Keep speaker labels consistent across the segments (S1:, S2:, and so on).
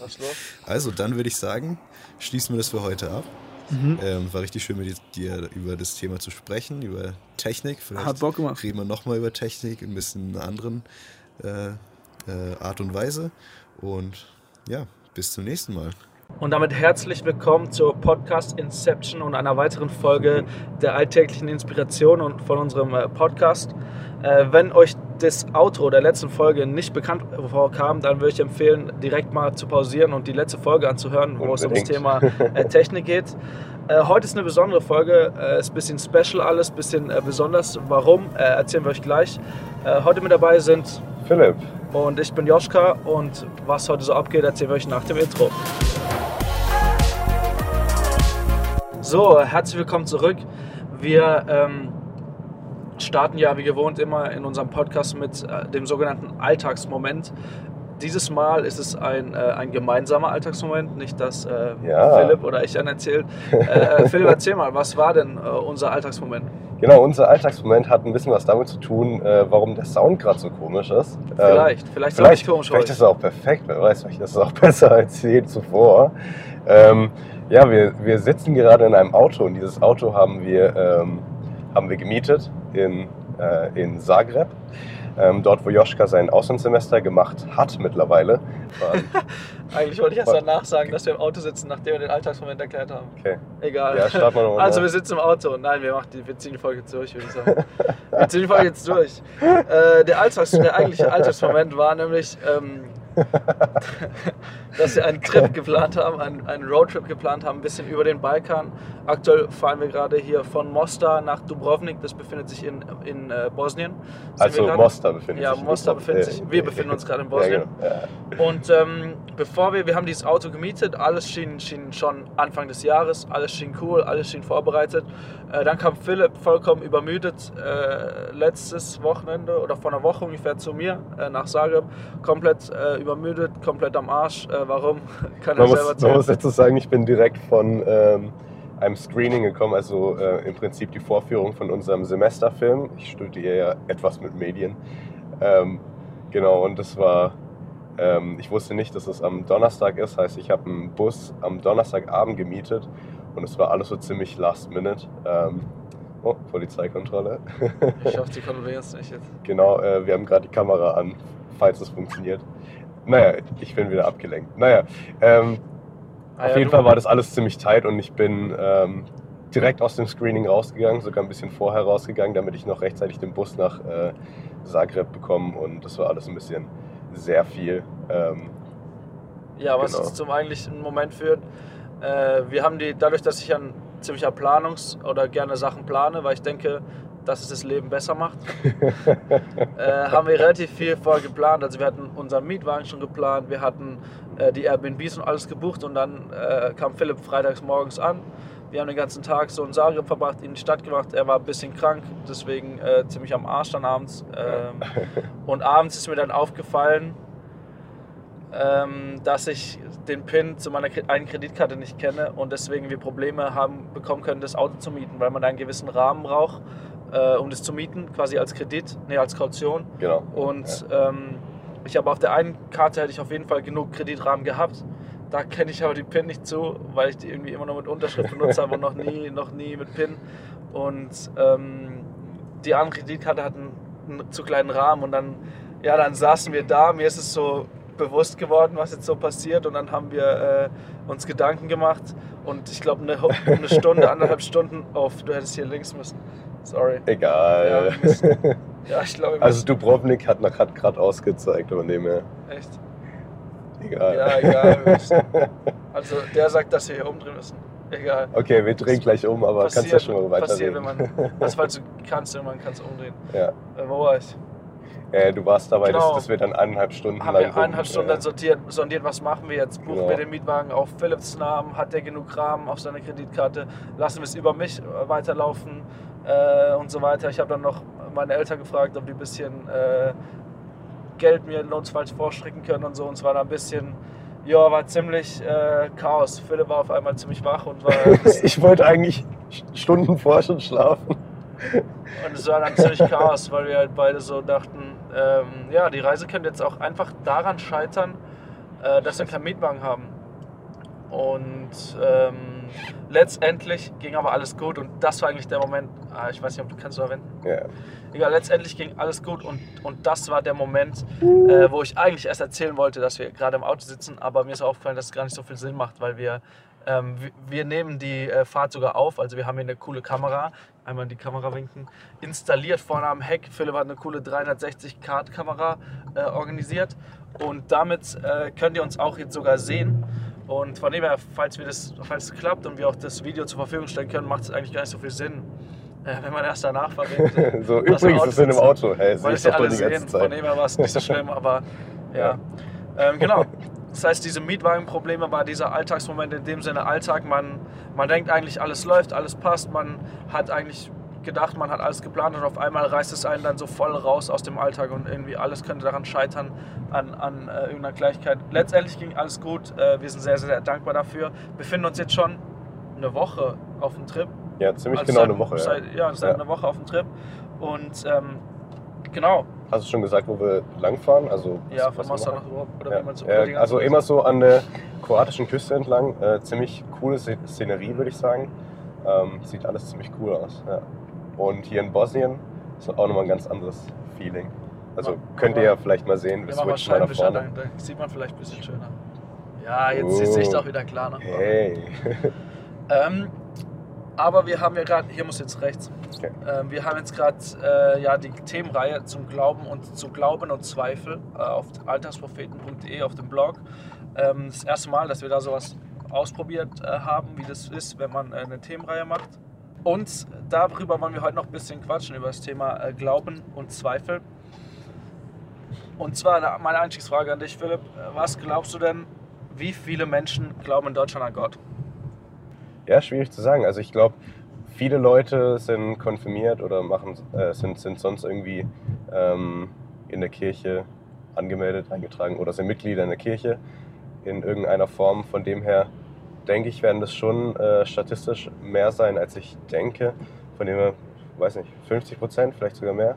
S1: Was los?
S2: Also, dann würde ich sagen, schließen wir das für heute ab. Mhm. Ähm, war richtig schön mit dir über das Thema zu sprechen, über Technik.
S1: Vielleicht Hat Bock gemacht.
S2: reden wir nochmal über Technik, ein bisschen einer anderen äh, äh, Art und Weise. Und ja, bis zum nächsten Mal.
S1: Und damit herzlich willkommen zur Podcast Inception und einer weiteren Folge der alltäglichen Inspiration und von unserem äh, Podcast. Äh, wenn euch das Outro der letzten Folge nicht bekannt vorkam, dann würde ich empfehlen, direkt mal zu pausieren und die letzte Folge anzuhören, wo Unbedingt. es ums Thema äh, Technik geht. Äh, heute ist eine besondere Folge, äh, ist ein bisschen special alles, ein bisschen äh, besonders. Warum, äh, erzählen wir euch gleich. Äh, heute mit dabei sind
S3: Philipp
S1: und ich bin Joschka und was heute so abgeht, erzählen wir euch nach dem Intro. So, herzlich willkommen zurück. Wir ähm, starten ja wie gewohnt immer in unserem Podcast mit äh, dem sogenannten Alltagsmoment. Dieses Mal ist es ein, äh, ein gemeinsamer Alltagsmoment, nicht dass äh, ja. Philipp oder ich dann erzählt. Äh, äh, Philipp, erzähl mal, was war denn äh, unser Alltagsmoment?
S3: Genau, unser Alltagsmoment hat ein bisschen was damit zu tun, warum der Sound gerade so komisch ist.
S1: Vielleicht, ähm, vielleicht, vielleicht,
S3: komisch vielleicht ist es auch perfekt, wer weiß, vielleicht ist es auch besser als je zuvor. Ähm, ja, wir, wir sitzen gerade in einem Auto und dieses Auto haben wir, ähm, haben wir gemietet in, äh, in Zagreb. Ähm, dort, wo Joschka sein Auslandssemester gemacht hat mittlerweile.
S1: Eigentlich wollte ich erst danach sagen, dass wir im Auto sitzen, nachdem wir den Alltagsmoment erklärt haben.
S3: Okay.
S1: Egal.
S3: Ja, starten wir nochmal.
S1: Also wir sitzen im Auto. Nein, wir, machen die, wir ziehen die Folge jetzt durch, würde ich sagen. wir ziehen die Folge jetzt durch. Äh, der, Alltags, der eigentliche Alltagsmoment war nämlich, ähm, dass wir einen Trip geplant haben, einen, einen Roadtrip geplant haben, ein bisschen über den Balkan. Aktuell fahren wir gerade hier von Mostar nach Dubrovnik, das befindet sich in, in äh, Bosnien.
S3: Sind also Mostar befindet
S1: ja, sich. Ja, Mostar befindet sich. Wir befinden uns gerade in Bosnien. Ja, genau. Und ähm, bevor wir, wir haben dieses Auto gemietet, alles schien, schien schon Anfang des Jahres, alles schien cool, alles schien vorbereitet. Äh, dann kam Philipp vollkommen übermüdet äh, letztes Wochenende oder vor einer Woche ungefähr zu mir äh, nach Zagreb, komplett äh, übermüdet, komplett am Arsch. Äh, warum?
S3: Kann man er selber muss, Man muss dazu sagen, ich bin direkt von ähm, einem Screening gekommen, also äh, im Prinzip die Vorführung von unserem Semesterfilm. Ich studiere ja etwas mit Medien. Ähm, genau, und das war ähm, ich wusste nicht, dass es am Donnerstag ist, heißt, ich habe einen Bus am Donnerstagabend gemietet und es war alles so ziemlich last minute. Ähm, oh, Polizeikontrolle.
S1: ich hoffe, die kontrollieren es nicht jetzt.
S3: Genau, äh, wir haben gerade die Kamera an, falls es funktioniert. Naja, ich bin wieder abgelenkt. Naja, ähm, ah, auf ja, jeden Fall war das alles ziemlich tight und ich bin ähm, direkt aus dem Screening rausgegangen, sogar ein bisschen vorher rausgegangen, damit ich noch rechtzeitig den Bus nach äh, Zagreb bekomme und das war alles ein bisschen sehr viel. Ähm,
S1: ja, was genau. uns zum eigentlichen Moment führt, äh, wir haben die, dadurch, dass ich ein ziemlicher Planungs- oder gerne Sachen plane, weil ich denke, dass es das Leben besser macht, äh, haben wir relativ viel vorher geplant. Also wir hatten unseren Mietwagen schon geplant, wir hatten äh, die Airbnbs und alles gebucht und dann äh, kam Philipp freitags morgens an. Wir haben den ganzen Tag so in Zagreb verbracht, in die Stadt gemacht. Er war ein bisschen krank, deswegen äh, ziemlich am Arsch dann abends. Ähm, und abends ist mir dann aufgefallen, ähm, dass ich den PIN zu meiner einen Kreditkarte nicht kenne und deswegen wir Probleme haben bekommen können, das Auto zu mieten, weil man einen gewissen Rahmen braucht, äh, um das zu mieten, quasi als Kredit, nee, als Kaution.
S3: Genau.
S1: Und ja. ähm, ich habe auf der einen Karte hätte ich auf jeden Fall genug Kreditrahmen gehabt. Da kenne ich aber die PIN nicht zu, weil ich die irgendwie immer nur mit Unterschrift benutzt habe und noch nie, noch nie mit PIN. Und ähm, die andere Kreditkarte hat einen, einen zu kleinen Rahmen und dann, ja, dann saßen wir da. Mir ist es so bewusst geworden, was jetzt so passiert. Und dann haben wir äh, uns Gedanken gemacht. Und ich glaube, eine, eine, Stunde, anderthalb Stunden auf. Du hättest hier links müssen. Sorry.
S3: Egal.
S1: Ja, ja ich glaube.
S3: Also, Dubrovnik hat, hat gerade ausgezeigt, aber mehr.
S1: Echt?
S3: Egal.
S1: Ja, egal. also, der sagt, dass wir hier umdrehen müssen. Egal.
S3: Okay, wir drehen gleich um, aber passiert, kannst ja schon mal weiter
S1: passiert, wenn man, das, weil du kannst, wenn man kann es umdrehen.
S3: Ja. Äh,
S1: wo war ich?
S3: Äh, du warst dabei, genau. dass, dass wir dann eineinhalb Stunden
S1: haben lang wir eineinhalb Stunden dann sortiert, sondiert, was machen wir jetzt? Buchen genau. wir den Mietwagen auf Philips Namen? Hat der genug Rahmen auf seiner Kreditkarte? Lassen wir es über mich äh, weiterlaufen äh, und so weiter. Ich habe dann noch meine Eltern gefragt, ob die ein bisschen äh, Geld mir notfalls vorstrecken können und so. Und es war da ein bisschen, ja, war ziemlich äh, Chaos. Philipp war auf einmal ziemlich wach und war.
S3: ich wollte eigentlich Stunden vorher schon schlafen.
S1: Und es war dann ziemlich Chaos, weil wir halt beide so dachten, ähm, ja, die Reise könnte jetzt auch einfach daran scheitern, äh, dass wir keinen Mietwagen haben. Und ähm, letztendlich ging aber alles gut und das war eigentlich der Moment, ah, ich weiß nicht, ob du kannst du erwähnen.
S3: Ja.
S1: Egal, letztendlich ging alles gut und, und das war der Moment, äh, wo ich eigentlich erst erzählen wollte, dass wir gerade im Auto sitzen, aber mir ist aufgefallen, dass es gar nicht so viel Sinn macht, weil wir, ähm, wir, wir nehmen die äh, Fahrt sogar auf, also wir haben hier eine coole Kamera, einmal die Kamera winken, installiert vorne am Heck. Philipp hat eine coole 360-Grad-Kamera äh, organisiert und damit äh, könnt ihr uns auch jetzt sogar sehen. Und von dem her, falls, wir das, falls es klappt und wir auch das Video zur Verfügung stellen können, macht es eigentlich gar nicht so viel Sinn, äh, wenn man erst danach verwendet.
S3: so, übrigens es in einem Auto. Hey,
S1: weil
S3: ich
S1: ja
S3: doch die
S1: alle
S3: ganze
S1: sehen. Von dem her war es nicht so schlimm, aber ja. Ähm, genau. Das heißt, diese Mietwagenprobleme war dieser Alltagsmoment in dem Sinne Alltag. Man, man denkt eigentlich, alles läuft, alles passt. Man hat eigentlich gedacht, man hat alles geplant und auf einmal reißt es einen dann so voll raus aus dem Alltag und irgendwie alles könnte daran scheitern, an, an äh, irgendeiner Gleichheit. Letztendlich ging alles gut. Äh, wir sind sehr, sehr dankbar dafür. Befinden uns jetzt schon eine Woche auf dem Trip.
S3: Ja, ziemlich
S1: Also
S3: genau
S1: seit,
S3: eine Woche. Ja.
S1: Seit, ja, seit
S3: Ja.
S1: einer Woche auf dem Trip. Und ähm, genau,
S3: Hast du schon gesagt, wo wir langfahren? Also,
S1: ja, von nach Europa. Oder
S3: Ja.
S1: wie man so ganze
S3: also immer so an der kroatischen Küste entlang. Äh, ziemlich coole Sze- Szenerie, würde ich sagen. Ähm, sieht alles ziemlich cool aus. Ja. Und hier in Bosnien ist auch nochmal ein ganz anderes Feeling. Also
S1: Ja,
S3: könnt ihr ja vielleicht mal sehen.
S1: Wir
S3: switchen mal nach vorne.
S1: dann sieht man vielleicht ein bisschen schöner. Ja, jetzt ist die
S3: Oh.
S1: Auch wieder klar. Ne?
S3: Hey.
S1: Ähm, aber wir haben ja gerade, hier muss jetzt rechts,
S3: Okay.
S1: ähm, wir haben jetzt gerade äh, ja, die Themenreihe zum Glauben und zu Glauben und Zweifel äh, auf alltagspropheten.de auf dem Blog. Ähm, das erste Mal, dass wir da sowas ausprobiert äh, haben, wie das ist, wenn man äh, eine Themenreihe macht. Und darüber wollen wir heute noch ein bisschen quatschen, über das Thema äh, Glauben und Zweifel. Und zwar meine Einstiegsfrage an dich, Philipp. Was glaubst du denn, wie viele Menschen glauben in Deutschland an Gott?
S3: Ja, schwierig zu sagen. Also ich glaube, viele Leute sind konfirmiert oder machen, äh, sind, sind sonst irgendwie ähm, in der Kirche angemeldet, eingetragen oder sind Mitglieder in der Kirche in irgendeiner Form. Von dem her denke ich, werden das schon äh, statistisch mehr sein, als ich denke. Von dem her, weiß nicht, 50 Prozent, vielleicht sogar mehr.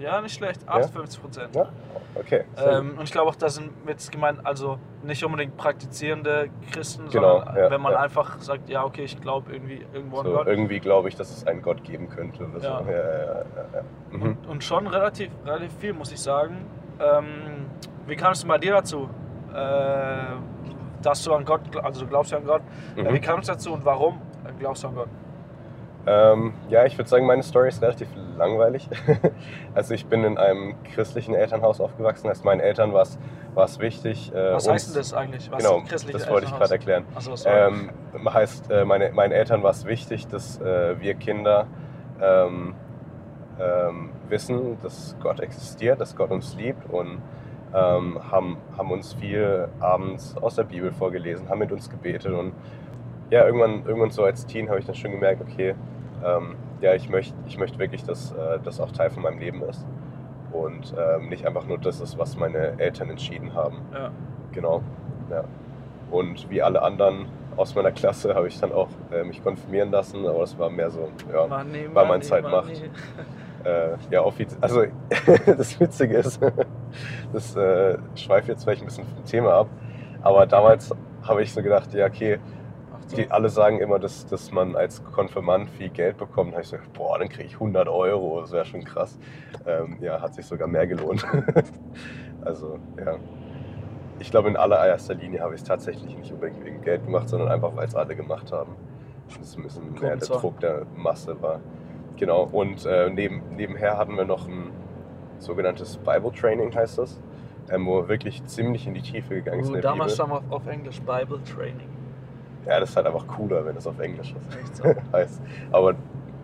S1: Ja, nicht schlecht. 58 Prozent.
S3: Ja, okay.
S1: Ähm, und ich glaube auch, da sind jetzt gemeint, also nicht unbedingt praktizierende Christen,
S3: Genau,
S1: sondern
S3: ja,
S1: wenn man
S3: ja.
S1: einfach sagt, ja, okay, ich glaube irgendwie irgendwo
S3: gut.
S1: an
S3: so,
S1: Gott.
S3: irgendwie glaube ich, dass es einen Gott geben könnte.
S1: Ja.
S3: so. ja, ja, ja, ja. Mhm.
S1: Und, und schon relativ, relativ viel, muss ich sagen. Ähm, wie kam es denn bei dir dazu? Äh, dass du an Gott, also du glaubst ja an Gott. Äh,
S3: Mhm.
S1: Wie kam es dazu und warum glaubst du an Gott?
S3: Ähm, ja, ich würde sagen, meine Story ist relativ langweilig. also ich bin in einem christlichen Elternhaus aufgewachsen. Heißt, meinen Eltern war es wichtig. Äh,
S1: Was
S3: uns-
S1: heißt denn das eigentlich? Was
S3: Genau, das wollte ich gerade erklären.
S1: Sorry.
S3: Ähm, heißt, äh, meine, meinen Eltern war es wichtig, dass äh, wir Kinder ähm, ähm, wissen, dass Gott existiert, dass Gott uns liebt und ähm, haben, haben uns viel abends aus der Bibel vorgelesen, haben mit uns gebetet und ja, irgendwann, irgendwann so als Teen habe ich dann schon gemerkt, okay, ähm, ja, ich möchte ich möcht wirklich, dass äh, das auch Teil von meinem Leben ist und ähm, nicht einfach nur das ist, was meine Eltern entschieden haben.
S1: ja.
S3: Genau, ja. Und wie alle anderen aus meiner Klasse habe ich dann auch äh, mich konfirmieren lassen, aber das war mehr so, ja,
S1: Money,
S3: weil man
S1: money,
S3: Zeit macht. äh, ja, offiziell. Also das Witzige ist, das äh, schweift jetzt vielleicht ein bisschen vom Thema ab, aber damals habe ich so gedacht, ja, okay. Die alle sagen immer, dass, dass man als Konfirmand viel Geld bekommt. Da habe ich so, gedacht, boah, dann kriege ich 100 Euro, das wäre schon krass. Ähm, ja, hat sich sogar mehr gelohnt. also, ja. Ich glaube, in allererster Linie habe ich es tatsächlich nicht unbedingt wegen Geld gemacht, sondern einfach, weil es alle gemacht haben. Das ist ein bisschen mehr der. Druck der Masse war. Genau, und äh, neben, nebenher hatten wir noch ein sogenanntes Bible Training, heißt das, ähm, wo wir wirklich ziemlich in die Tiefe gegangen ist. In der
S1: damals stand auf, auf Englisch Bible Training.
S3: Ja, das ist halt einfach cooler, wenn es auf Englisch ist.
S1: Echt so.
S3: heißt. Aber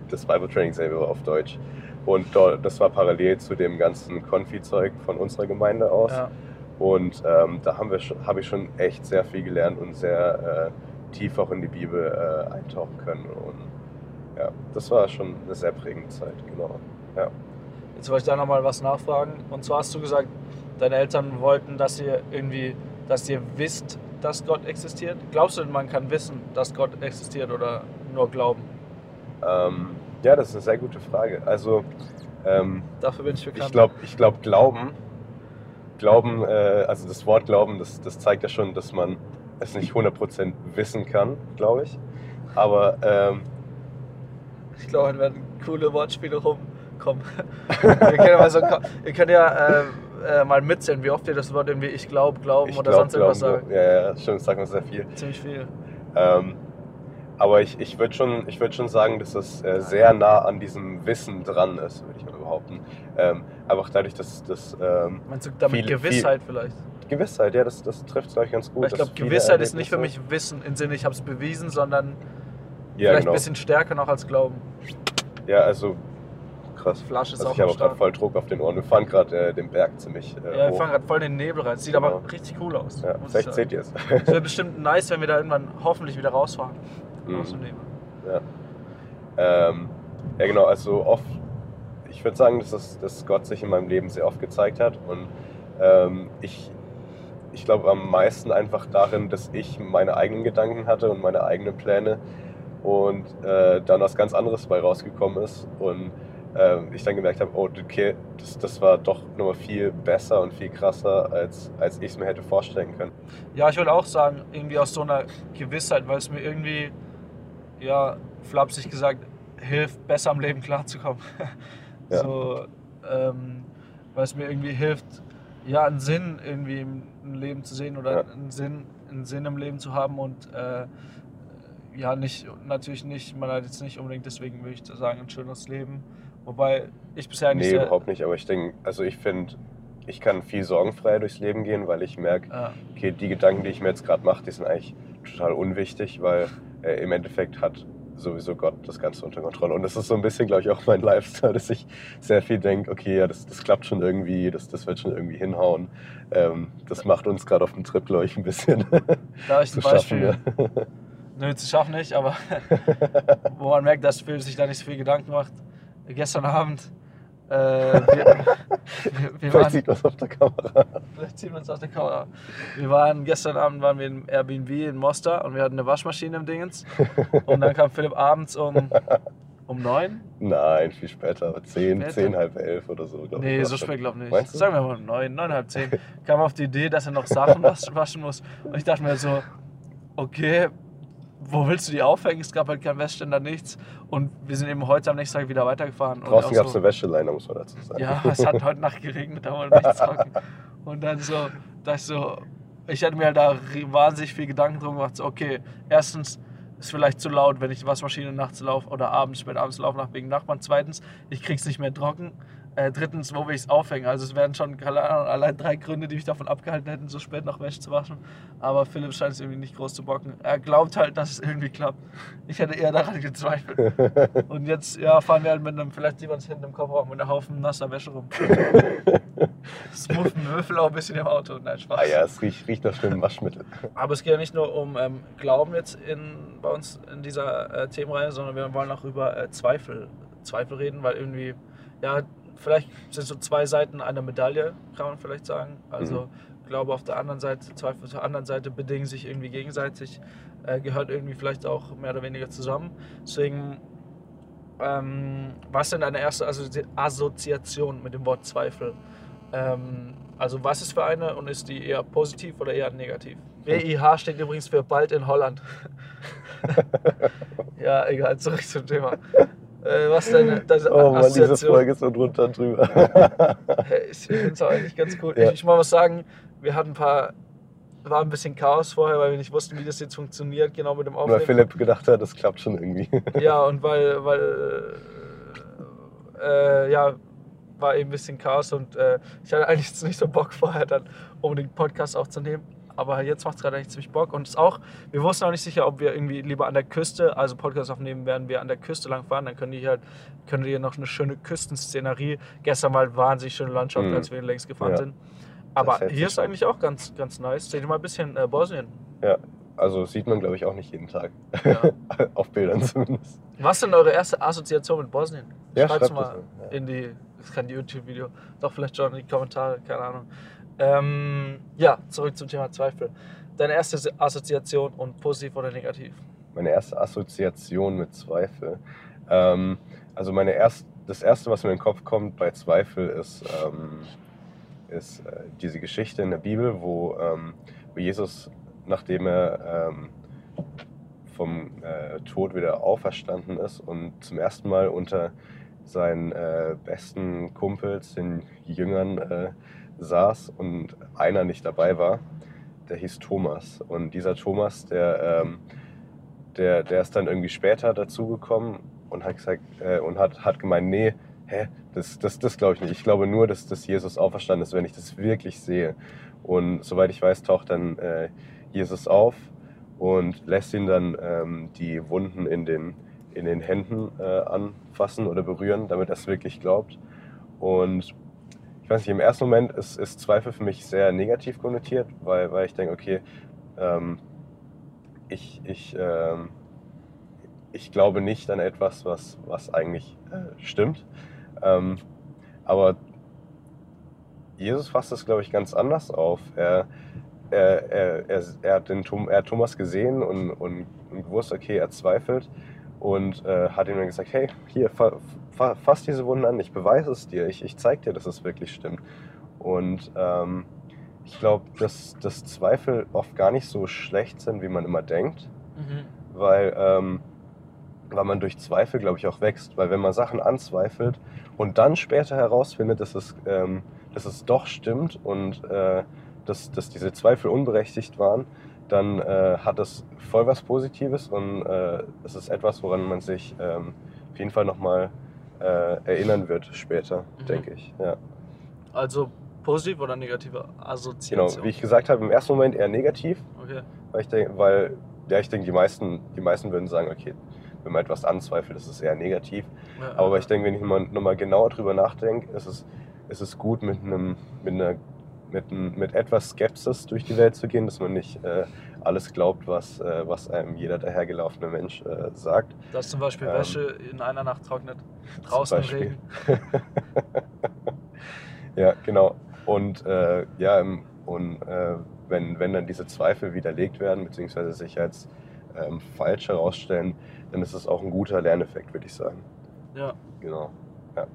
S3: das Bible Training selber war auf Deutsch. Und das war parallel zu dem ganzen Konfi-Zeug von unserer Gemeinde aus.
S1: Ja.
S3: Und ähm, da haben wir habe ich schon echt sehr viel gelernt und sehr äh, tief auch in die Bibel äh, eintauchen können. Und ja, das war schon eine sehr prägende Zeit, genau. Ja.
S1: Jetzt wollte ich da nochmal was nachfragen. Und zwar hast du gesagt, deine Eltern wollten, dass ihr irgendwie, dass ihr wisst, dass Gott existiert. Glaubst du denn, man kann wissen, dass Gott existiert oder nur glauben?
S3: Ähm, ja, das ist eine sehr gute Frage. Also ähm,
S1: Dafür bin ich bekannt.
S3: ich glaube, ich glaub, Glauben Glauben, äh, also das Wort Glauben, das, das zeigt ja schon, dass man es nicht 100% wissen kann, glaube ich. Aber ähm,
S1: ich glaube, dann werden coole Wortspiele rumkommen. wir können ja, mal so, ihr könnt ja äh, äh, mal mitzählen, wie oft ihr das Wort irgendwie ich glaube, glauben ich oder glaub, sonst irgendwas sagen.
S3: Ja, ja, stimmt, das sagt man sehr viel.
S1: Ziemlich viel.
S3: Ähm, aber ich, ich würde schon, würd schon sagen, dass es äh, sehr nah an diesem Wissen dran ist, würde ich mal behaupten. Ähm, einfach dadurch, dass das. Ähm,
S1: Meinst du damit viel, Gewissheit viel, vielleicht?
S3: Gewissheit, ja, das, das trifft es, glaube ich, ganz gut.
S1: Weil ich glaube, Gewissheit ist nicht für mich Wissen im Sinne, ich habe es bewiesen, sondern ja, vielleicht genau. ein bisschen stärker noch als Glauben.
S3: Ja, also krass.
S1: Flasche ist
S3: also
S1: auch
S3: Ich habe auch gerade voll Druck auf den Ohren. Wir fahren gerade äh, den Berg ziemlich.
S1: Äh, ja, wir fahren gerade voll den Nebel rein. Sieht genau. aber richtig cool aus.
S3: Ja, vielleicht seht ihr es.
S1: Es wäre bestimmt nice, wenn wir da irgendwann hoffentlich wieder rausfahren. Mhm. Aus dem Nebel.
S3: Ja. Ähm, ja, genau, also oft, ich würde sagen, dass, das, dass Gott sich in meinem Leben sehr oft gezeigt hat und ähm, ich, ich glaube am meisten einfach darin, dass ich meine eigenen Gedanken hatte und meine eigenen Pläne und äh, dann was ganz anderes bei rausgekommen ist und äh, ich dann gemerkt habe, oh, okay, das, das war doch nochmal viel besser und viel krasser, als, als ich es mir hätte vorstellen können.
S1: Ja, ich würde auch sagen, irgendwie aus so einer Gewissheit, weil es mir irgendwie ja, flapsig gesagt, hilft, besser am Leben klarzukommen. Ja. So, ähm, weil es mir irgendwie hilft, ja, einen Sinn irgendwie im Leben zu sehen oder ja. einen, Sinn, einen Sinn im Leben zu haben und äh, ja, nicht, natürlich nicht, man hat jetzt nicht unbedingt deswegen, würde ich sagen, ein schönes Leben. Wobei ich bisher nicht.
S3: Nee, überhaupt nicht, aber ich denke, also ich finde, ich kann viel sorgenfreier durchs Leben gehen, weil ich merke, ja. okay, die Gedanken, die ich mir jetzt gerade mache, die sind eigentlich total unwichtig, weil äh, im Endeffekt hat sowieso Gott das Ganze unter Kontrolle. Und das ist so ein bisschen, glaube ich, auch mein Lifestyle, dass ich sehr viel denke, okay, ja, das, das klappt schon irgendwie, das, das wird schon irgendwie hinhauen. Ähm, das macht uns gerade auf dem Trip, glaube ich, ein bisschen.
S1: Da ich zum Beispiel. Schaffen, ja. Nö, zu schaffen nicht, aber wo man merkt, dass Phil sich da nicht so viel Gedanken macht. Gestern Abend äh, wir,
S3: wir, wir Vielleicht sieht man es auf der Kamera.
S1: Vielleicht sieht man es auf der Kamera. Wir waren, gestern Abend waren wir im Airbnb in Mostar und wir hatten eine Waschmaschine im Dingens. Und dann kam Philipp abends um, um neun.
S3: Nein, viel später. Zehn, später? zehn, halb elf oder so.
S1: Glaub nee, so spät glaube ich nicht. Meinst du? Sagen wir mal neun, neun, halb zehn. Kam auf die Idee, dass er noch Sachen waschen muss. Und ich dachte mir so, okay, wo willst du die aufhängen? Es gab halt keinen Wäscheständer, nichts. Und wir sind eben heute am nächsten Tag wieder weitergefahren.
S3: Draußen gab es so, eine Wäscheleine, muss man dazu sagen.
S1: Ja, es hat heute Nacht geregnet, da war nichts trocken. Und dann so, ich so, ich hatte mir halt da wahnsinnig viel Gedanken drum gemacht. So, okay, erstens ist vielleicht zu laut, wenn ich die Waschmaschine nachts laufe oder abends, spät abends laufe nach wegen Nachbarn. Zweitens, ich krieg's nicht mehr trocken. Äh, drittens, wo will ich es aufhängen? Also es wären schon allein drei Gründe, die mich davon abgehalten hätten, so spät noch Wäsche zu waschen. Aber Philipp scheint es irgendwie nicht groß zu bocken. Er glaubt halt, dass es irgendwie klappt. Ich hätte eher daran gezweifelt. Und jetzt ja, fahren wir halt mit einem, vielleicht sieht man es hinten im Kofferraum, mit einem Haufen nasser Wäsche rum. Smoothen Würfel auch ein bisschen im Auto. Nein, Spaß.
S3: Ah ja, es riecht, riecht nach schönem Waschmittel.
S1: Aber es geht ja nicht nur um ähm, Glauben jetzt in, bei uns in dieser äh, Themenreihe, sondern wir wollen auch über äh, Zweifel, Zweifel reden, weil irgendwie, ja, vielleicht sind so zwei Seiten einer Medaille, kann man vielleicht sagen. Also mhm. Glaube auf der anderen Seite, Zweifel auf der anderen Seite bedingen sich irgendwie gegenseitig, äh, gehört irgendwie vielleicht auch mehr oder weniger zusammen. Deswegen, ähm, was denn deine erste Assoziation mit dem Wort Zweifel? Ähm, also was ist für eine und ist die eher positiv oder eher negativ? WIH steht übrigens für bald in Holland. ja, egal, zurück zum Thema. Äh, was deine, deine
S3: Oh Mann, diese Folge ist so drunter drüber.
S1: ich finde es auch eigentlich ganz cool. Ja. Ich, ich muss mal sagen, wir hatten ein paar war ein bisschen Chaos vorher, weil wir nicht wussten, wie das jetzt funktioniert, genau mit dem Aufnehmen.
S3: Weil Philipp gedacht hat, das klappt schon irgendwie.
S1: Ja, und weil, weil äh, ja, war eben ein bisschen Chaos und äh, ich hatte eigentlich jetzt nicht so Bock vorher dann unbedingt Podcast aufzunehmen aber jetzt macht es gerade echt ziemlich Bock. Und es auch, wir wussten auch nicht sicher, ob wir irgendwie lieber an der Küste, also Podcast aufnehmen, werden wir an der Küste lang fahren. Dann können die halt, können die hier noch eine schöne Küstenszenerie. Gestern mal wahnsinnig schöne Landschaft, mhm. als wir längst gefahren ja. sind. Aber hier ist eigentlich auch ganz, ganz nice. Seht ihr mal ein bisschen äh, Bosnien.
S3: Ja, also sieht man, glaube ich, auch nicht jeden Tag. Ja. Auf Bildern zumindest.
S1: Was ist denn eure erste Assoziation mit Bosnien?
S3: Ja, schreibt mal
S1: ja. in die, das kann die YouTube-Video, doch vielleicht schon in die Kommentare, keine Ahnung. Ähm, ja, zurück zum Thema Zweifel. Deine erste Assoziation und positiv oder negativ?
S3: Meine erste Assoziation mit Zweifel. Ähm, also meine erst, das erste, was mir in den Kopf kommt bei Zweifel, ist, ähm, ist äh, diese Geschichte in der Bibel, wo, ähm, wo Jesus, nachdem er ähm, vom äh, Tod wieder auferstanden ist und zum ersten Mal unter seinen äh, besten Kumpels, den Jüngern, äh, saß und einer nicht dabei war, der hieß Thomas. Und dieser Thomas, der, ähm, der, der ist dann irgendwie später dazugekommen und hat gesagt äh, und hat, hat gemeint, nee, hä, das, das, das glaube ich nicht. Ich glaube nur, dass, dass Jesus auferstanden ist, wenn ich das wirklich sehe. Und soweit ich weiß, taucht dann äh, Jesus auf und lässt ihn dann ähm, die Wunden in den, in den Händen äh, anfassen oder berühren, damit er es wirklich glaubt. Und ich weiß nicht, im ersten Moment ist, ist Zweifel für mich sehr negativ konnotiert, weil, weil ich denke, okay, ähm, ich, ich, ähm, ich glaube nicht an etwas, was, was eigentlich äh, stimmt. Ähm, aber Jesus fasst das, glaube ich, ganz anders auf. Er, er, er, er, er, hat, den, er hat Thomas gesehen und, und, und gewusst, okay, er zweifelt und äh, hat ihm dann gesagt, hey, hier, fa, fa, fass diese Wunden an, ich beweise es dir, ich, ich zeige dir, dass es wirklich stimmt. Und ähm, ich glaube, dass, dass Zweifel oft gar nicht so schlecht sind, wie man immer denkt, mhm. weil, ähm, weil man durch Zweifel, glaube ich, auch wächst. Weil wenn man Sachen anzweifelt und dann später herausfindet, dass es, ähm, dass es doch stimmt und äh, dass, dass diese Zweifel unberechtigt waren, dann äh, hat es voll was Positives und äh, es ist etwas, woran man sich ähm, auf jeden Fall nochmal äh, erinnern wird später, mhm. denke ich. Ja.
S1: Also positiv oder negative Assoziation?
S3: Genau, wie ich gesagt habe, im ersten Moment eher negativ.
S1: Okay.
S3: Weil ich denke, weil, ja, ich denke, die meisten, die meisten würden sagen, okay, wenn man etwas anzweifelt, ist es eher negativ. Ja, Aber ich denke, wenn ich nochmal genauer drüber nachdenke, ist es, ist es gut, mit, einem, mit einer mit, mit etwas Skepsis durch die Welt zu gehen, dass man nicht äh, alles glaubt, was, äh, was einem jeder dahergelaufene Mensch äh, sagt.
S1: Dass zum Beispiel ähm, Wäsche in einer Nacht trocknet, draußen im Regen.
S3: ja, genau. Und äh, ja, und äh, wenn, wenn dann diese Zweifel widerlegt werden, beziehungsweise sich als ähm, falsch herausstellen, dann ist es auch ein guter Lerneffekt, würde ich sagen.
S1: Ja.
S3: Genau. Ja.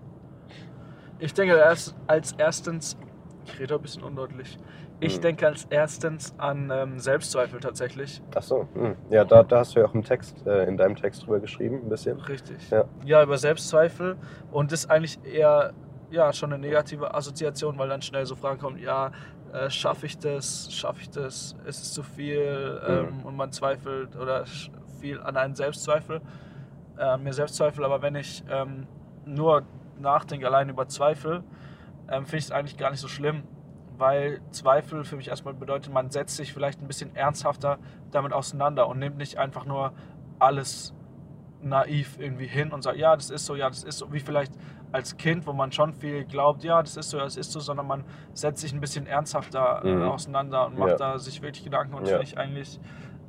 S1: Ich denke, als erstens ich rede ein bisschen undeutlich. Ich hm. denke als erstens an ähm, Selbstzweifel tatsächlich.
S3: Ach so, hm. ja, da, da hast du ja auch im Text, äh, in deinem Text drüber geschrieben, ein bisschen.
S1: Richtig. Ja, ja über Selbstzweifel und das ist eigentlich eher ja, schon eine negative Assoziation, weil dann schnell so Fragen kommen, ja, äh, schaffe ich das, schaffe ich das, ist es zu viel hm. ähm, und man zweifelt oder viel an einen Selbstzweifel, äh, mir Selbstzweifel, aber wenn ich ähm, nur nachdenke allein über Zweifel, ähm, finde ich es eigentlich gar nicht so schlimm, weil Zweifel für mich erstmal bedeutet, man setzt sich vielleicht ein bisschen ernsthafter damit auseinander und nimmt nicht einfach nur alles naiv irgendwie hin und sagt, ja, das ist so, ja, das ist so, wie vielleicht als Kind, wo man schon viel glaubt, ja, das ist so, ja, das ist so, sondern man setzt sich ein bisschen ernsthafter äh, mhm. auseinander und macht ja. da sich wirklich Gedanken und ja. finde ich eigentlich,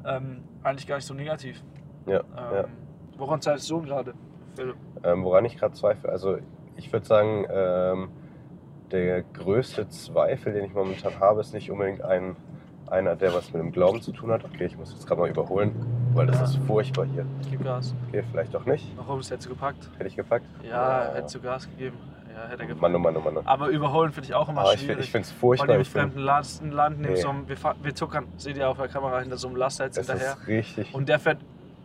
S1: ähm, eigentlich gar nicht so negativ.
S3: Ja. Ähm, ja.
S1: Woran zweifelst du gerade,
S3: Philipp? Ähm, woran ich gerade zweifle, also ich würde sagen, ähm, der größte Zweifel, den ich momentan habe, ist nicht unbedingt ein, einer, der was mit dem Glauben zu tun hat. Okay, ich muss jetzt gerade mal überholen, weil das ja. ist furchtbar hier.
S1: Gib Gas.
S3: Okay, vielleicht doch nicht.
S1: Warum ist hättest du gepackt?
S3: Hätte ich gepackt?
S1: Ja, äh, hättest du Gas gegeben. Ja, hätte er gepackt.
S3: Mann, oh Mann, oh Mann.
S1: Aber überholen finde ich auch immer Aber schwierig.
S3: Ich, finde es furchtbar. Weil
S1: mit fremden Landen nee. so einem, wir, wir zuckern, seht ihr auf der Kamera, hinter so einem Laster jetzt
S3: das
S1: hinterher.
S3: Ist richtig.
S1: Und der fährt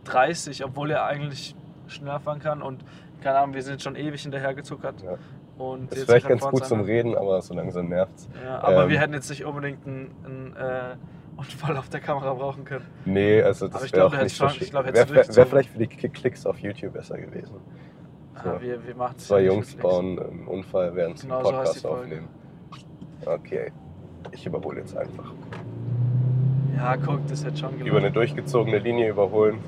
S1: 30, obwohl er eigentlich schneller fahren kann. Und keine Ahnung, wir sind schon ewig hinterher gezuckert. Ja. Und
S3: ist vielleicht ganz gut zum Reden, aber so langsam nervt
S1: Ja, aber ähm, wir hätten jetzt nicht unbedingt einen, einen äh, Unfall auf der Kamera brauchen können.
S3: Nee, also das wäre auch nicht schon, so Wäre wär vielleicht für die Klicks auf YouTube besser gewesen.
S1: Ah, so. Ah, wir, wir machen
S3: Zwei Jungs bauen einen Unfall, während sie genau einen Podcast so aufnehmen. Okay, ich überhole jetzt einfach.
S1: Ja, guck, das hätte schon
S3: Über eine durchgezogene Linie überholen.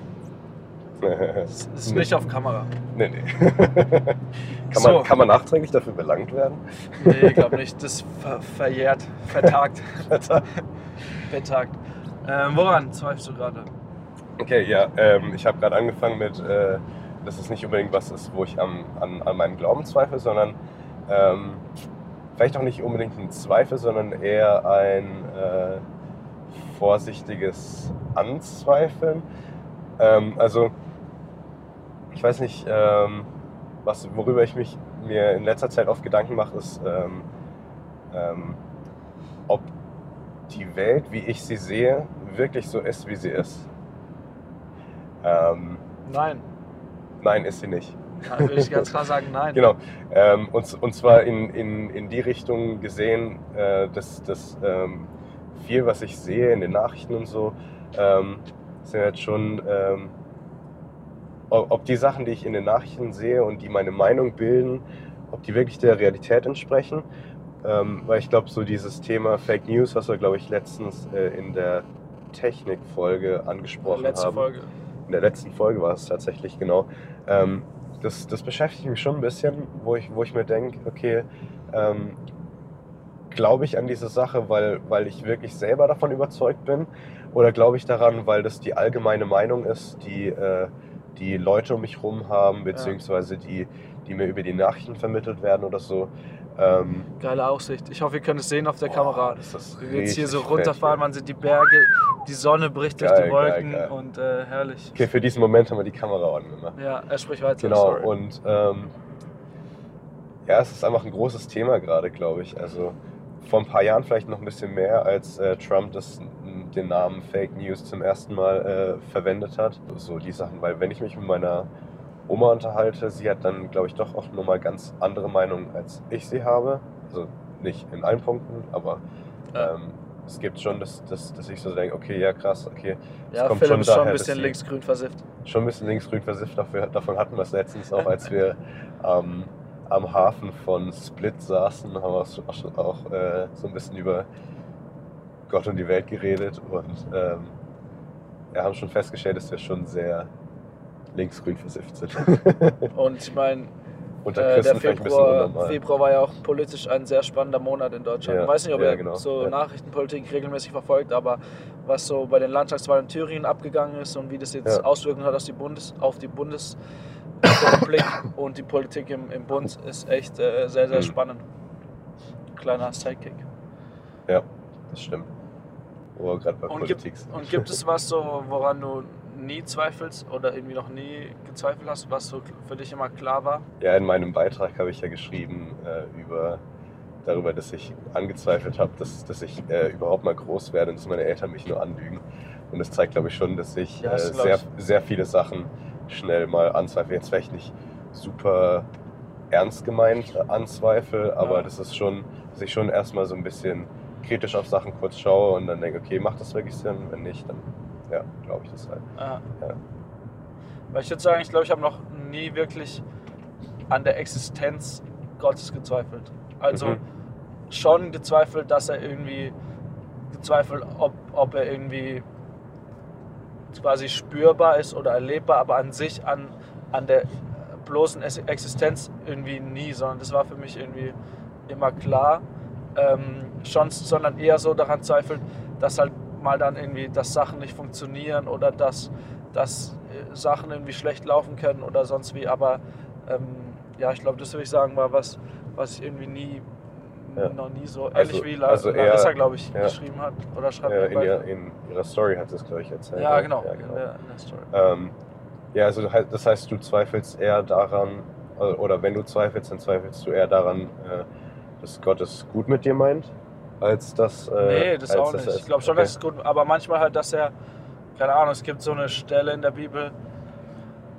S1: Das ist nicht auf Kamera.
S3: Nee, nee. kann, so. man, kann man nachträglich dafür belangt werden?
S1: Nee, ich glaube nicht. Das ver verjährt, vertagt. vertagt. Ähm, woran zweifelst du gerade?
S3: Okay, ja. Ähm, ich habe gerade angefangen mit, äh, dass es nicht unbedingt was ist, wo ich am, an, an meinem Glauben zweifle, sondern ähm, vielleicht auch nicht unbedingt ein Zweifel, sondern eher ein äh, vorsichtiges Anzweifeln. Ähm, also ich weiß nicht, ähm, was, worüber ich mich mir in letzter Zeit oft Gedanken mache, ist, ähm, ähm, ob die Welt, wie ich sie sehe, wirklich so ist, wie sie ist.
S1: Ähm, nein.
S3: Nein, ist sie nicht.
S1: Da würde ich ganz klar sagen, nein.
S3: genau. Ähm, und, und zwar in, in, in die Richtung gesehen, äh, dass, dass ähm, viel, was ich sehe in den Nachrichten und so, sind jetzt schon, ob die Sachen, die ich in den Nachrichten sehe und die meine Meinung bilden, ob die wirklich der Realität entsprechen. Ähm, weil ich glaube, so dieses Thema Fake News, was wir, glaube ich, letztens äh, in der Technikfolge angesprochen
S1: Letzte
S3: haben.
S1: Folge.
S3: In der letzten Folge war es tatsächlich genau. Ähm, das, das beschäftigt mich schon ein bisschen, wo ich, wo ich mir denke, okay, ähm, glaube ich an diese Sache, weil, weil ich wirklich selber davon überzeugt bin? Oder glaube ich daran, weil das die allgemeine Meinung ist, die äh, die Leute um mich herum haben, beziehungsweise die, die mir über die Nachrichten vermittelt werden oder so?
S1: Ähm, Geile Aussicht. Ich hoffe, ihr könnt es sehen auf der boah, Kamera. Wir jetzt hier so runterfahren, man sieht die Berge, die Sonne bricht geil, durch die Wolken geil, geil. und äh, herrlich.
S3: Okay, für diesen Moment haben wir die Kamera an.
S1: Ne? Ja, er spricht weiter.
S3: Genau, sorry. und ähm, ja, es ist einfach ein großes Thema gerade, glaube ich. Also vor ein paar Jahren vielleicht noch ein bisschen mehr, als äh, Trump das, den Namen Fake News zum ersten Mal äh, verwendet hat. So die Sachen, weil wenn ich mich mit meiner Oma unterhalte, sie hat dann, glaube ich, doch auch nochmal ganz andere Meinungen, als ich sie habe. Also nicht in allen Punkten, aber ja. ähm, es gibt schon, dass, dass, dass ich so denke, okay, ja krass, okay.
S1: Ja, kommt Philipp schon, ist schon ein bisschen linksgrün versifft.
S3: Schon ein bisschen linksgrün versifft, dafür, davon hatten wir es letztens auch, als wir ähm, am Hafen von Split saßen, haben wir auch, auch äh, so ein bisschen über Gott und die Welt geredet und ähm, wir haben schon festgestellt, dass wir schon sehr linksgrün versifft sind.
S1: und ich meine, äh, der Februar, Februar war ja auch politisch ein sehr spannender Monat in Deutschland. Ja, ich weiß nicht, ob ja, er genau. so ja. Nachrichtenpolitik regelmäßig verfolgt, aber was so bei den Landtagswahlen in Thüringen abgegangen ist und wie das jetzt Auswirkungen hat auf die, Bundes, auf die Bundesrepublik und die Politik im, im Bund, ist echt äh, sehr, sehr mhm. spannend. Kleiner Sidekick.
S3: Ja, das stimmt. Wo wir gerade bei und Politik
S1: gibt, Und gibt es was so, woran du nie zweifelst oder irgendwie noch nie gezweifelt hast, was so für dich immer klar war?
S3: Ja, in meinem Beitrag habe ich ja geschrieben äh, über darüber, dass ich angezweifelt habe, dass, dass ich äh, überhaupt mal groß werde und dass meine Eltern mich nur anlügen. Und das zeigt, glaube ich, schon, dass ich ja, äh, sehr, ich. sehr viele Sachen schnell mal anzweifle. Jetzt vielleicht nicht super ernst gemeint anzweifle, aber ja. das ist schon, dass ich schon erstmal so ein bisschen kritisch auf Sachen kurz schaue und dann denke, okay, macht das wirklich Sinn? Wenn nicht, dann ja, glaube ich das halt. Ja. ja.
S1: Weil ich würde sagen, ich glaube, ich habe noch nie wirklich an der Existenz Gottes gezweifelt. Also mhm. schon gezweifelt, dass er irgendwie gezweifelt, ob, ob er irgendwie quasi spürbar ist oder erlebbar, aber an sich, an, an der bloßen Existenz irgendwie nie, sondern das war für mich irgendwie immer klar. Ähm, schon, sondern eher so daran zweifeln, dass halt mal dann irgendwie, dass Sachen nicht funktionieren oder dass, dass äh, Sachen irgendwie schlecht laufen können oder sonst wie. Aber ähm, ja, ich glaube, das würde ich sagen, war was, was ich irgendwie nie, ja. noch nie so, also, ähnlich wie La also Larissa, glaube ich, ja. geschrieben hat. Oder schreibt
S3: ja, in, ihr, in, ihrer Story hat es, glaube ich, erzählt.
S1: Ja, genau. Ja, genau. In, der, in der Story.
S3: Ähm, ja, also das heißt, du zweifelst eher daran, oder wenn du zweifelst, dann zweifelst du eher daran, äh, dass Gott es gut mit dir meint? als das.
S1: Äh, nee, das auch nicht. ich glaube schon, okay. dass es gut aber manchmal halt, dass er, keine Ahnung, es gibt so eine Stelle in der Bibel,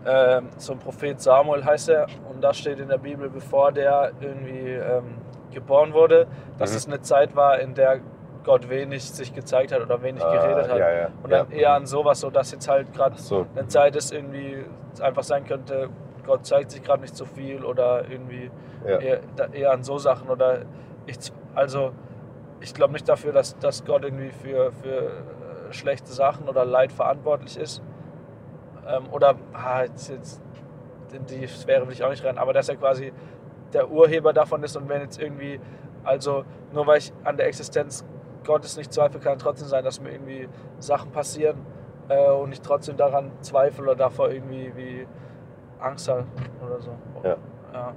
S1: ähm, so ein Prophet Samuel heißt er, und da steht in der Bibel, bevor der irgendwie ähm, geboren wurde, dass mhm. es eine Zeit war, in der Gott wenig sich gezeigt hat oder wenig ah, geredet hat. Ja, ja. Und dann ja. eher an sowas, so dass jetzt halt gerade so. eine Zeit ist, irgendwie einfach sein könnte, Gott zeigt sich gerade nicht so viel oder irgendwie eher, eher, an so Sachen oder ich, also ich glaube nicht dafür, dass, dass Gott irgendwie für, für äh, schlechte Sachen oder Leid verantwortlich ist. Ähm, oder, ah, jetzt, jetzt, in die Sphäre will ich auch nicht rein, aber dass er quasi der Urheber davon ist und wenn jetzt irgendwie, also nur weil ich an der Existenz Gottes nicht zweifle, kann trotzdem sein, dass mir irgendwie Sachen passieren äh, und ich trotzdem daran zweifle oder davor irgendwie wie Angst habe oder so. Ja. ja.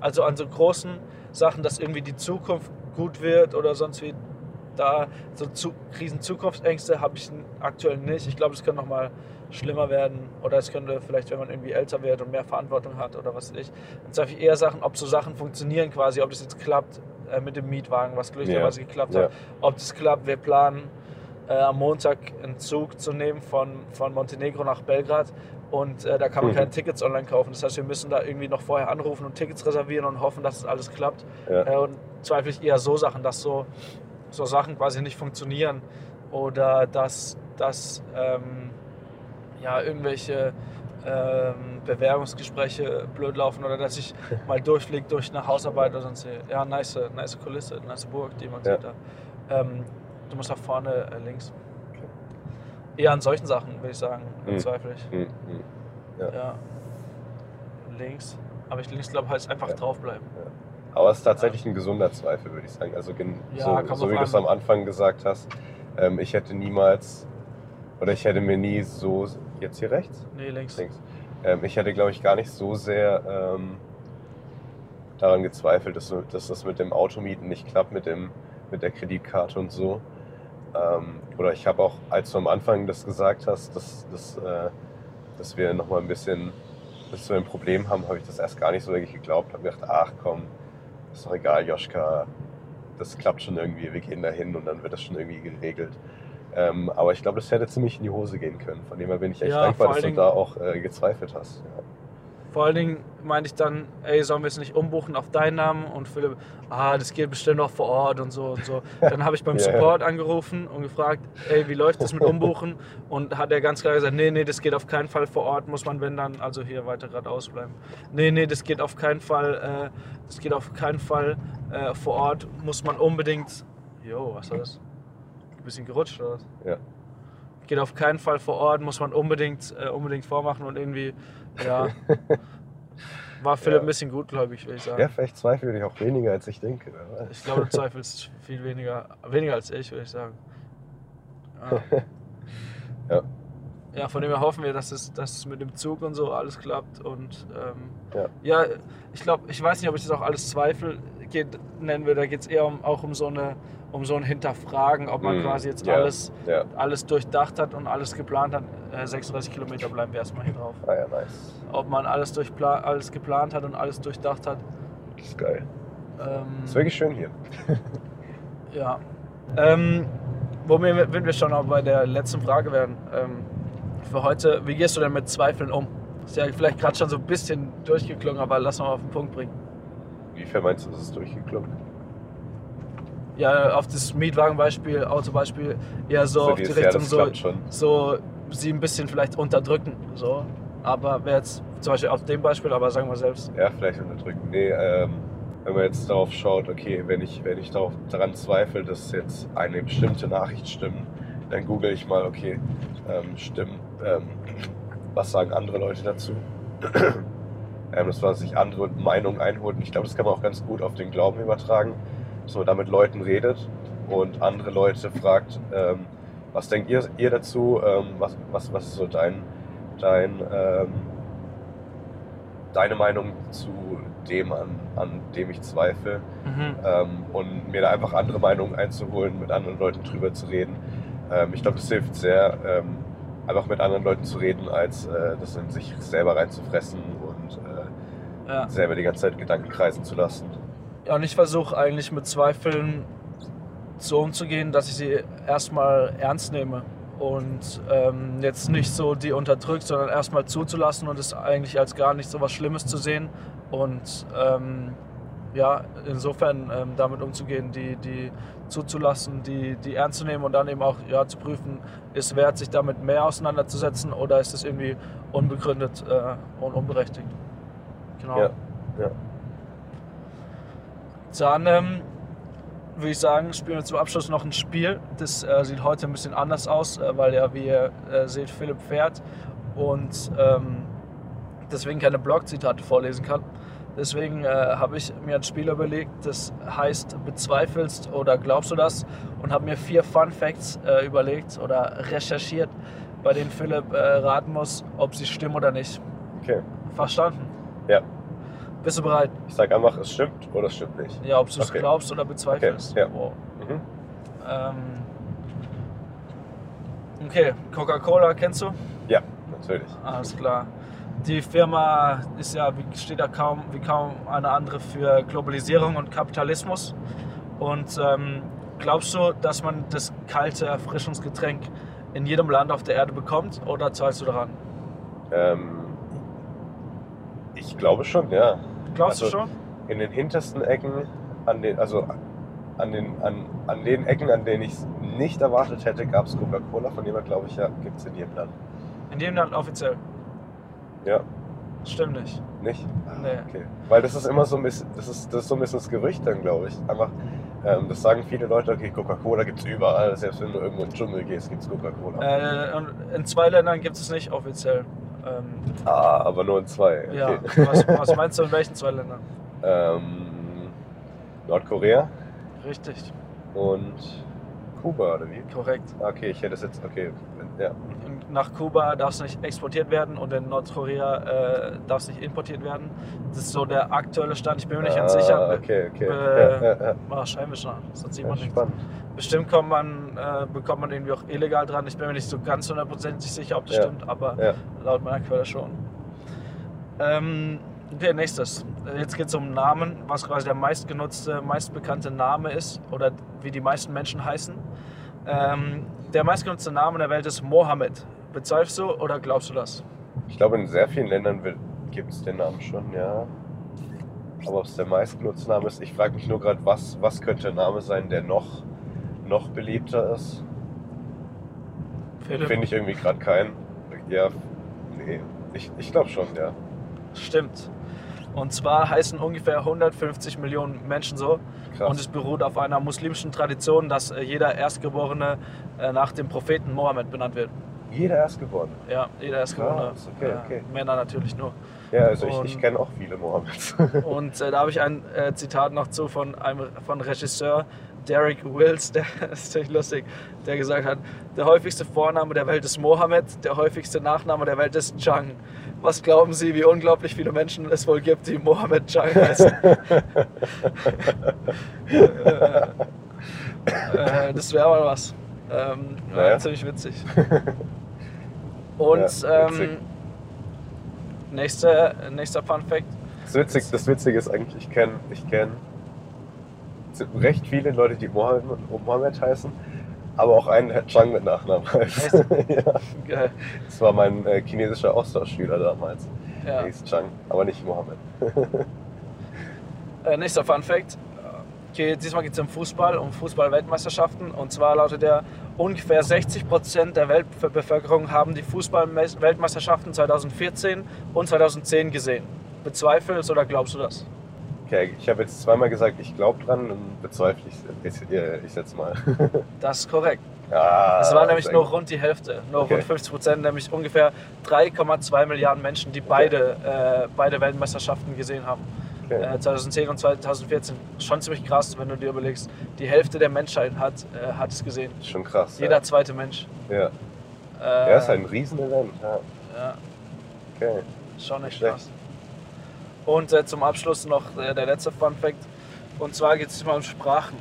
S1: Also an so großen Sachen, dass irgendwie die Zukunft gut wird oder sonst wie. Da so zu, riesen Zukunftsängste habe ich aktuell nicht. Ich glaube, es könnte noch mal schlimmer werden oder es könnte vielleicht, wenn man irgendwie älter wird und mehr Verantwortung hat oder was weiß ich, dann zweifle ich eher Sachen, ob so Sachen funktionieren quasi, ob das jetzt klappt äh, mit dem Mietwagen, was glücklicherweise ja. geklappt hat. Ja. Ob das klappt, wir planen äh, am Montag einen Zug zu nehmen von, von Montenegro nach Belgrad und äh, da kann man mhm. keine Tickets online kaufen. Das heißt, wir müssen da irgendwie noch vorher anrufen und Tickets reservieren und hoffen, dass es alles klappt. Ja. Äh, und zweifle ich eher so Sachen, dass so, so Sachen quasi nicht funktionieren oder dass, dass ähm, ja, irgendwelche ähm, Bewerbungsgespräche blöd laufen oder dass ich mal durchfliege durch eine Hausarbeit oder sonst. Ja, nice, nice Kulisse, nice Burg, die man ja. sieht da. Ähm, du musst nach vorne äh, links. Eher an solchen Sachen, würde ich sagen, mhm. zweifle ich. Mhm. Ja. ja. Links. Aber ich links glaube, heißt einfach ja. draufbleiben. Ja.
S3: Aber es ist tatsächlich ein gesunder Zweifel, würde ich sagen. Also so, so wie du es am Anfang gesagt hast, ähm, ich hätte niemals oder ich hätte mir nie so Jetzt hier rechts?
S1: Nee, links. links.
S3: Ähm, ich hätte, glaube ich, gar nicht so sehr ähm, daran gezweifelt, dass, dass, das mit dem Automieten nicht klappt, mit, dem, mit der Kreditkarte und so. Ähm, oder ich habe auch, als du am Anfang das gesagt hast, dass, dass, äh, dass wir nochmal ein bisschen, dass wir ein Problem haben, habe ich das erst gar nicht so wirklich geglaubt. Habe gedacht, ach komm, ist doch egal, Joschka, das klappt schon irgendwie, wir gehen da hin und dann wird das schon irgendwie geregelt. Ähm, aber ich glaube, das hätte ziemlich in die Hose gehen können. Von dem her bin ich echt ja, dankbar, dass du da auch äh, gezweifelt hast. Ja.
S1: Vor allen Dingen meinte ich dann, ey, sollen wir es nicht umbuchen auf deinen Namen? Und Philipp, ah, das geht bestimmt noch vor Ort und so und so. Dann habe ich beim Support angerufen und gefragt, ey, wie läuft das mit Umbuchen? Und hat er ganz klar gesagt, nee, nee, das geht auf keinen Fall vor Ort, muss man, wenn dann, also hier weiter geradeaus bleiben. Nee, nee, das geht auf keinen Fall, äh, das geht auf keinen Fall äh, vor Ort, muss man unbedingt, jo, was war das? ein bisschen gerutscht oder was?
S3: Ja.
S1: Geht auf keinen Fall vor Ort, muss man unbedingt, äh, unbedingt vormachen und irgendwie, ja. War Philipp ja. ein bisschen gut, glaube ich, würde ich sagen.
S3: Ja, vielleicht zweifle ich auch weniger, als ich denke.
S1: Ich glaube, du zweifelst viel weniger, weniger als ich, würde ich sagen. Ja. ja. ja. von dem her hoffen wir, dass es, dass es mit dem Zug und so alles klappt. Und ähm, ja. ja, ich glaube, ich weiß nicht, ob ich das auch alles Zweifel geht, nennen würde. Da geht es eher um, auch um so eine um so ein Hinterfragen, ob man mm, quasi jetzt ja, alles, ja. alles durchdacht hat und alles geplant hat. Äh, 36 Kilometer bleiben wir erstmal hier drauf.
S3: Ah ja, nice.
S1: Ob man alles, durchpla alles geplant hat und alles durchdacht hat.
S3: Das ist geil. Ähm, ist wirklich schön hier.
S1: ja. Ähm, wo wir, wenn wir schon auch bei der letzten Frage werden, ähm, für heute, wie gehst du denn mit Zweifeln um? Ist ja vielleicht gerade schon so ein bisschen durchgeklungen, aber lass mal auf den Punkt bringen.
S3: Wie meinst du, ist es durchgeklungen?
S1: Ja, auf das Mietwagenbeispiel, Autobeispiel, eher so also auf die Richtung so, so sie ein bisschen vielleicht unterdrücken. So. Aber wäre jetzt zum Beispiel auf dem Beispiel, aber sagen wir selbst.
S3: Ja, vielleicht unterdrücken. Nee, ähm, wenn man jetzt darauf schaut, okay, wenn ich, wenn ich darauf, daran zweifle, dass jetzt eine bestimmte Nachricht stimmt, dann google ich mal, okay, ähm, stimmt, ähm, was sagen andere Leute dazu? ähm, das war, sich andere Meinungen einholen. Ich glaube, das kann man auch ganz gut auf den Glauben übertragen man da mit Leuten redet und andere Leute fragt, ähm, was denkt ihr, ihr dazu, ähm, was, was, was ist so dein, dein, ähm, deine Meinung zu dem, an, an dem ich zweifle mhm. Ähm, und mir da einfach andere Meinungen einzuholen, mit anderen Leuten drüber zu reden. Ähm, ich glaube, das hilft sehr, einfach mit anderen Leuten zu reden, als äh, das in sich selber reinzufressen und äh, ja. selber die ganze Zeit Gedanken kreisen zu lassen.
S1: Und ich versuche eigentlich mit Zweifeln so umzugehen, dass ich sie erstmal ernst nehme und ähm, jetzt nicht so die unterdrückt, sondern erstmal zuzulassen und es eigentlich als gar nicht so was Schlimmes zu sehen und ähm, ja, insofern ähm, damit umzugehen, die, die zuzulassen, die, die ernst zu nehmen und dann eben auch ja, zu prüfen, ist wert, sich damit mehr auseinanderzusetzen oder ist es irgendwie unbegründet äh, und unberechtigt.
S3: Genau. Ja, ja.
S1: Dann ähm, würde ich sagen, spielen wir zum Abschluss noch ein Spiel. Das äh, sieht heute ein bisschen anders aus, äh, weil ja, wie ihr äh, seht, Philipp fährt und ähm, deswegen keine Blog-Zitate vorlesen kann. Deswegen äh, habe ich mir ein Spiel überlegt, das heißt Bezweifelst oder glaubst du das? Und habe mir vier Fun Facts äh, überlegt oder recherchiert, bei denen Philipp äh, raten muss, ob sie stimmen oder nicht.
S3: Okay.
S1: Verstanden?
S3: Ja.
S1: Bist du bereit?
S3: Ich sage einfach, es stimmt oder es stimmt nicht.
S1: Ja, ob du es okay. glaubst oder bezweifelst.
S3: Okay, ja. wow. mhm.
S1: ähm, okay, Coca-Cola kennst du?
S3: Ja, natürlich.
S1: Alles klar. die Firma ist ja, steht ja kaum wie kaum eine andere für Globalisierung und Kapitalismus. Und ähm, glaubst du, dass man das kalte Erfrischungsgetränk in jedem Land auf der Erde bekommt oder zahlst du daran?
S3: Ähm, ich glaube schon, ja.
S1: Glaubst also, du schon?
S3: In den hintersten Ecken, an den, also an den, an, an den Ecken, an denen ich es nicht erwartet hätte, gab es Coca-Cola, von dem her glaube ich ja, gibt es in jedem Land.
S1: In jedem Land offiziell?
S3: Ja.
S1: Stimmt nicht.
S3: Nicht?
S1: Ah, nee.
S3: Okay. Weil das ist immer so ein bisschen, das ist, das ist so ein bisschen das Gerücht dann, glaube ich. Einfach, ähm, das sagen viele Leute, okay, Coca-Cola gibt es überall. Selbst wenn du irgendwo in den Dschungel gehst, gibt es Coca-Cola.
S1: Äh, in zwei Ländern gibt es nicht offiziell. Ähm,
S3: ah, aber nur in zwei. Okay.
S1: Ja. Was, was, meinst du in welchen zwei Ländern?
S3: Ähm, Nordkorea.
S1: Richtig.
S3: Und Kuba, oder wie?
S1: Korrekt.
S3: Okay, ich hätte es jetzt, okay, ja.
S1: Nach Kuba darf es nicht exportiert werden und in Nordkorea äh, darf es nicht importiert werden. Das ist so der aktuelle Stand. Ich bin mir nicht ganz
S3: Ah,
S1: sicher.
S3: okay, okay.
S1: Äh,
S3: Ja, ja, ja.
S1: Wahrscheinlich schon. Sonst sieht
S3: Ja,
S1: man nichts.
S3: spannend.
S1: Bestimmt kommt man, äh, bekommt man irgendwie auch illegal dran. Ich bin mir nicht so ganz hundertprozentig sicher, ob das
S3: Ja.
S1: stimmt, aber
S3: Ja.
S1: laut meiner Quelle schon. Ähm, okay, nächstes. Äh, Jetzt geht es um Namen, was quasi der meistgenutzte, meistbekannte Name ist oder wie die meisten Menschen heißen. Ähm, der meistgenutzte Name der Welt ist Mohammed. Bezweifelst du oder glaubst du das?
S3: Ich glaube, in sehr vielen Ländern gibt es den Namen schon, ja. Aber ob es der meistgenutzte Name ist, ich frage mich nur gerade, was, was könnte der Name sein, der noch, noch beliebter ist? Finde ich irgendwie gerade keinen. Ja, nee. Ich, ich glaube schon, ja.
S1: Stimmt. Und zwar heißen ungefähr 150 Millionen Menschen so.
S3: Krass.
S1: Und es beruht auf einer muslimischen Tradition, dass äh, jeder Erstgeborene äh, nach dem Propheten Mohammed benannt wird.
S3: Jeder Erstgeborene.
S1: Ja, jeder Erstgeborene.
S3: Krass, okay,
S1: Äh,
S3: okay.
S1: Männer natürlich nur.
S3: Ja, also ich,
S1: Und-
S3: ich kenne auch viele Mohammeds.
S1: Und äh, da habe ich ein äh, Zitat noch zu von einem von Regisseur Derek Wills, der ist ziemlich lustig, der gesagt hat, der häufigste Vorname der Welt ist Mohammed, der häufigste Nachname der Welt ist Chang. Was glauben Sie, wie unglaublich viele Menschen es wohl gibt, die Mohammed Chang heißen? äh, äh, das wäre mal was. Ähm, ja,
S3: Naja.
S1: Ziemlich witzig. Und
S3: Ja, witzig.
S1: ähm, nächster, nächster Fun Fact.
S3: Das Witzige, das Witzige ist eigentlich, ich kenne ich kenn recht viele Leute, die Mohammed, heißen, aber auch einen, der Chang mit Nachnamen heißt. ja. Das war mein äh, chinesischer Austauschschüler damals.
S1: Ja.
S3: Der hieß Chang, aber nicht Mohammed.
S1: Äh, nächster Fun Fact. Okay, diesmal geht es um Fußball, um Fußball-Weltmeisterschaften. Und zwar lautet der, ungefähr 60 Prozent der Weltbevölkerung haben die Fußball-Weltmeisterschaften 2014 und 2010 gesehen. Bezweifelst oder glaubst du das?
S3: Okay, ich habe jetzt zweimal gesagt, ich glaube dran und bezweifle ich ich, ich jetzt mal.
S1: Das ist korrekt.
S3: ja,
S1: Es war nämlich nur rund die Hälfte, nur
S3: Okay.
S1: rund 50 Prozent, nämlich ungefähr 3,2 Milliarden Menschen, die beide, äh, beide Weltmeisterschaften gesehen haben.
S3: Okay.
S1: Äh, 2010 und 2014. Schon ziemlich krass, wenn du dir überlegst, die Hälfte der Menschheit hat, äh, hat es gesehen.
S3: schon krass.
S1: Jeder zweite Mensch.
S3: Ja. Ja.
S1: Äh,
S3: ja, ist ein Riesenevent. Ja.
S1: ja,
S3: Okay.
S1: schon echt krass. Und äh, zum Abschluss noch äh, der letzte Fun Fact. Und zwar geht es mal um Sprachen.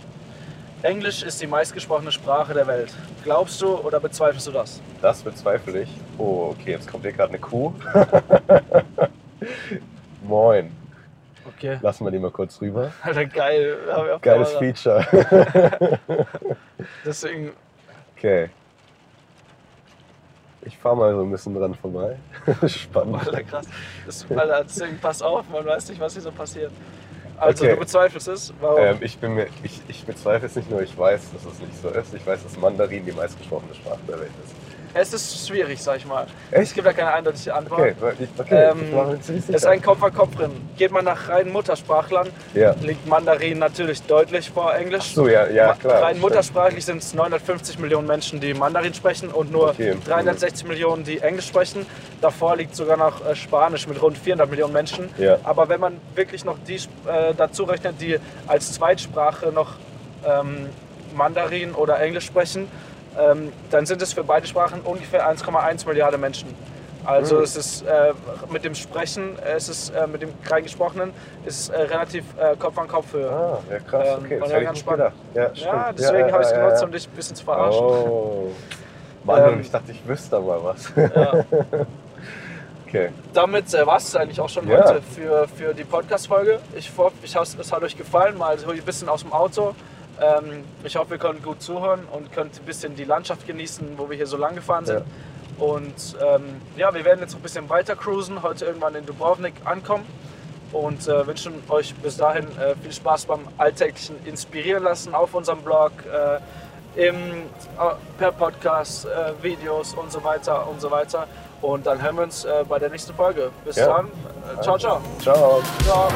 S1: Englisch ist die meistgesprochene Sprache der Welt. Glaubst du oder bezweifelst du das?
S3: Das bezweifle ich. Oh, okay, jetzt kommt hier gerade eine Kuh. Moin.
S1: Okay.
S3: Lassen wir die mal kurz rüber.
S1: Alter, geil.
S3: Geiles. Feature.
S1: Deswegen,
S3: Okay. Ich fahre mal so ein bisschen dran vorbei. Spannend.
S1: Alter, krass. Das, Alter, deswegen pass auf, man weiß nicht, was hier so passiert. Also,
S3: Okay.
S1: du bezweifelst es? Warum?
S3: Ähm, ich, bin mir, ich, ich bezweifle es nicht nur, ich weiß, dass es nicht so ist. Ich weiß, dass Mandarin die meistgesprochene Sprache der Welt ist.
S1: Es ist schwierig, sag ich mal.
S3: Echt?
S1: Es gibt da keine eindeutige Antwort.
S3: Okay, okay
S1: Ähm, Es ist ein Kopf an Kopf drin. Geht man nach reinen Muttersprachlern,
S3: Ja.
S1: liegt Mandarin natürlich deutlich vor Englisch.
S3: Ach so, ja, ja, klar.
S1: Rein muttersprachlich sind es 950 Millionen Menschen, die Mandarin sprechen und nur
S3: Okay.
S1: 360 Millionen, die Englisch sprechen. Davor liegt sogar noch äh, Spanisch mit rund 400 Millionen Menschen.
S3: Ja.
S1: Aber wenn man wirklich noch die äh, dazu rechnet, die als Zweitsprache noch ähm, Mandarin oder Englisch sprechen, ähm, dann sind es für beide Sprachen ungefähr 1,1 Milliarden Menschen. Also
S3: Mhm.
S1: es ist äh, mit dem Sprechen, äh, es ist äh, mit dem rein gesprochenen, ist es äh, relativ äh, Kopf an Kopf Höhe.
S3: Ah, ja krass,
S1: Ähm,
S3: okay,
S1: und
S3: das
S1: ja, ganz spannend.
S3: Ja,
S1: Ja, deswegen
S3: ja,
S1: habe ich es genutzt, um dich ein bisschen zu verarschen.
S3: Oh. Mann,
S1: Ähm,
S3: ich dachte, ich wüsste mal was.
S1: Ja.
S3: Okay.
S1: Damit äh, war es eigentlich auch schon heute für, für die Podcast-Folge. Ich hoffe, ich es hat euch gefallen, mal so ein bisschen aus dem Auto. Ähm, ich hoffe, ihr könnt gut zuhören und könnt ein bisschen die Landschaft genießen, wo wir hier so lang gefahren sind. Ja. Und ähm, ja, wir werden jetzt noch ein bisschen weiter cruisen, heute irgendwann in Dubrovnik ankommen und äh, wünschen euch bis dahin äh, viel Spaß beim alltäglichen Inspirieren lassen auf unserem Blog, äh, im, äh, per Podcast, äh, Videos und so weiter und so weiter. Und dann hören wir uns äh, bei der nächsten Folge. Bis ja. dann. ciao, ciao.
S3: Ciao.
S1: Ciao.